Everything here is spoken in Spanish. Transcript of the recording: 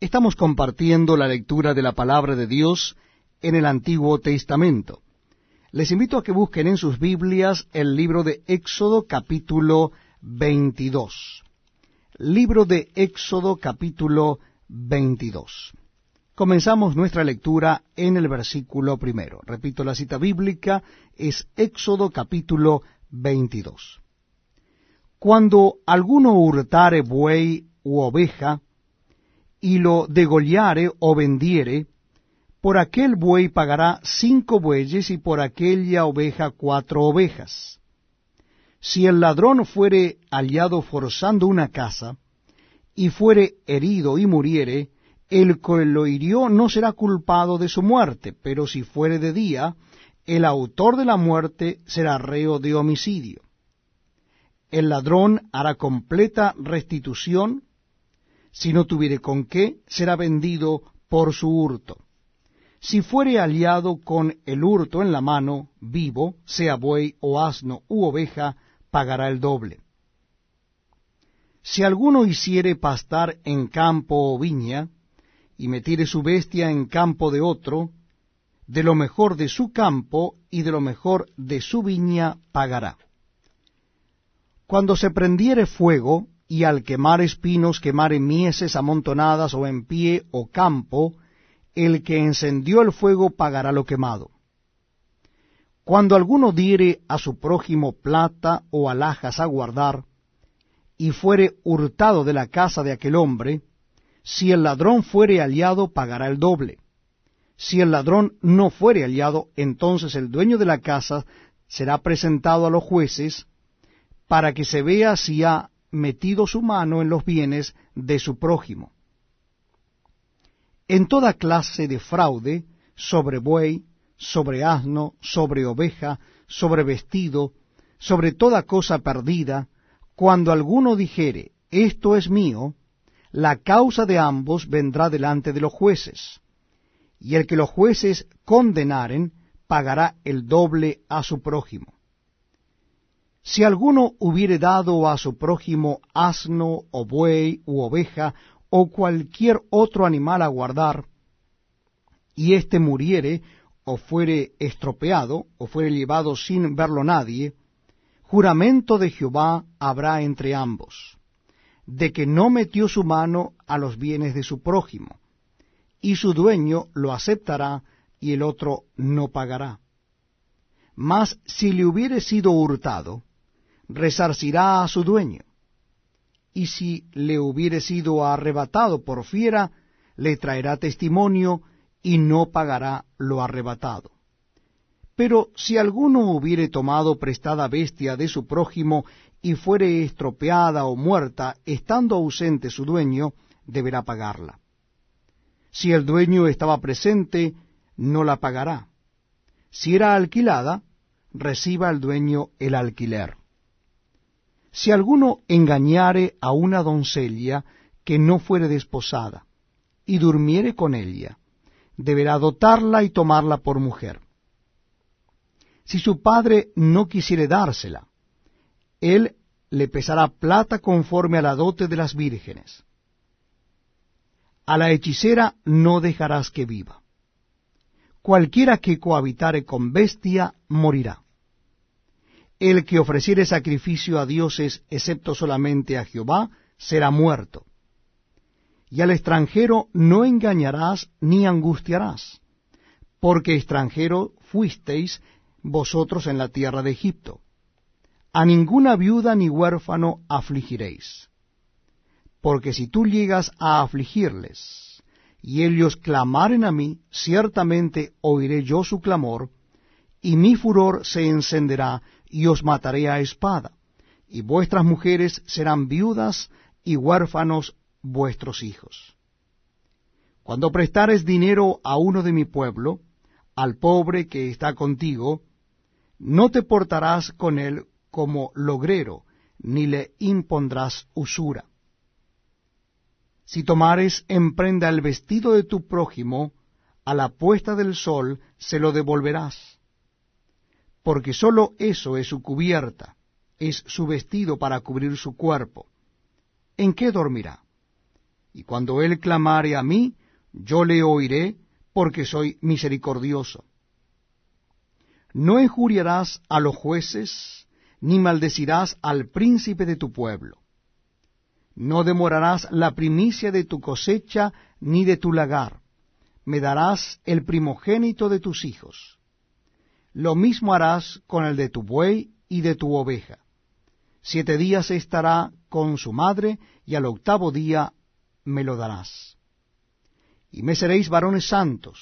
Estamos compartiendo la lectura de la palabra de Dios en el Antiguo Testamento. Les invito a que busquen en sus Biblias el libro de Éxodo capítulo 22. Libro de Éxodo capítulo 22. Comenzamos nuestra lectura en el versículo primero. Repito, la cita bíblica es Éxodo capítulo 22. Cuando alguno hurtare buey u oveja, y lo degollare o vendiere, por aquel buey pagará cinco bueyes y por aquella oveja cuatro ovejas. Si el ladrón fuere hallado forzando una casa, y fuere herido y muriere, el que lo hirió no será culpado de su muerte, pero si fuere de día, el autor de la muerte será reo de homicidio. El ladrón hará completa restitución, si no tuviere con qué, será vendido por su hurto. Si fuere aliado con el hurto en la mano, vivo, sea buey o asno u oveja, pagará el doble. Si alguno hiciere pastar en campo o viña, y metiere su bestia en campo de otro, de lo mejor de su campo y de lo mejor de su viña pagará. Cuando se prendiere fuego, y al quemar espinos quemare mieses amontonadas o en pie o campo, el que encendió el fuego pagará lo quemado. Cuando alguno diere a su prójimo plata o alhajas a guardar, y fuere hurtado de la casa de aquel hombre, si el ladrón fuere aliado, pagará el doble. Si el ladrón no fuere aliado, entonces el dueño de la casa será presentado a los jueces para que se vea si ha metido su mano en los bienes de su prójimo. En toda clase de fraude, sobre buey, sobre asno, sobre oveja, sobre vestido, sobre toda cosa perdida, cuando alguno dijere, esto es mío, la causa de ambos vendrá delante de los jueces, y el que los jueces condenaren pagará el doble a su prójimo. Si alguno hubiere dado a su prójimo asno o buey u oveja o cualquier otro animal a guardar, y éste muriere o fuere estropeado o fuere llevado sin verlo nadie, juramento de Jehová habrá entre ambos, de que no metió su mano a los bienes de su prójimo, y su dueño lo aceptará y el otro no pagará. Mas si le hubiere sido hurtado, resarcirá a su dueño. Y si le hubiere sido arrebatado por fiera, le traerá testimonio y no pagará lo arrebatado. Pero si alguno hubiere tomado prestada bestia de su prójimo y fuere estropeada o muerta, estando ausente su dueño, deberá pagarla. Si el dueño estaba presente, no la pagará. Si era alquilada, reciba el dueño el alquiler. Si alguno engañare a una doncella que no fuere desposada, y durmiere con ella, deberá dotarla y tomarla por mujer. Si su padre no quisiere dársela, él le pesará plata conforme a la dote de las vírgenes. A la hechicera no dejarás que viva. Cualquiera que cohabitare con bestia morirá el que ofreciere sacrificio a dioses, excepto solamente a Jehová, será muerto. Y al extranjero no engañarás ni angustiarás, porque extranjero fuisteis vosotros en la tierra de Egipto. A ninguna viuda ni huérfano afligiréis. Porque si tú llegas a afligirles, y ellos clamaren a mí, ciertamente oiré yo su clamor, y mi furor se encenderá y os mataré a espada, y vuestras mujeres serán viudas y huérfanos vuestros hijos. Cuando prestares dinero a uno de mi pueblo, al pobre que está contigo, no te portarás con él como logrero, ni le impondrás usura. Si tomares en prenda el vestido de tu prójimo, a la puesta del sol se lo devolverás porque sólo eso es su cubierta, es su vestido para cubrir su cuerpo. ¿En qué dormirá? y cuando él clamare a mí, yo le oiré, porque soy misericordioso. No injuriarás a los jueces, ni maldecirás al príncipe de tu pueblo. No demorarás la primicia de tu cosecha ni de tu lagar. Me darás el primogénito de tus hijos. Lo mismo harás con el de tu buey y de tu oveja. Siete días estará con su madre, y al octavo día me lo darás. Y me seréis varones santos,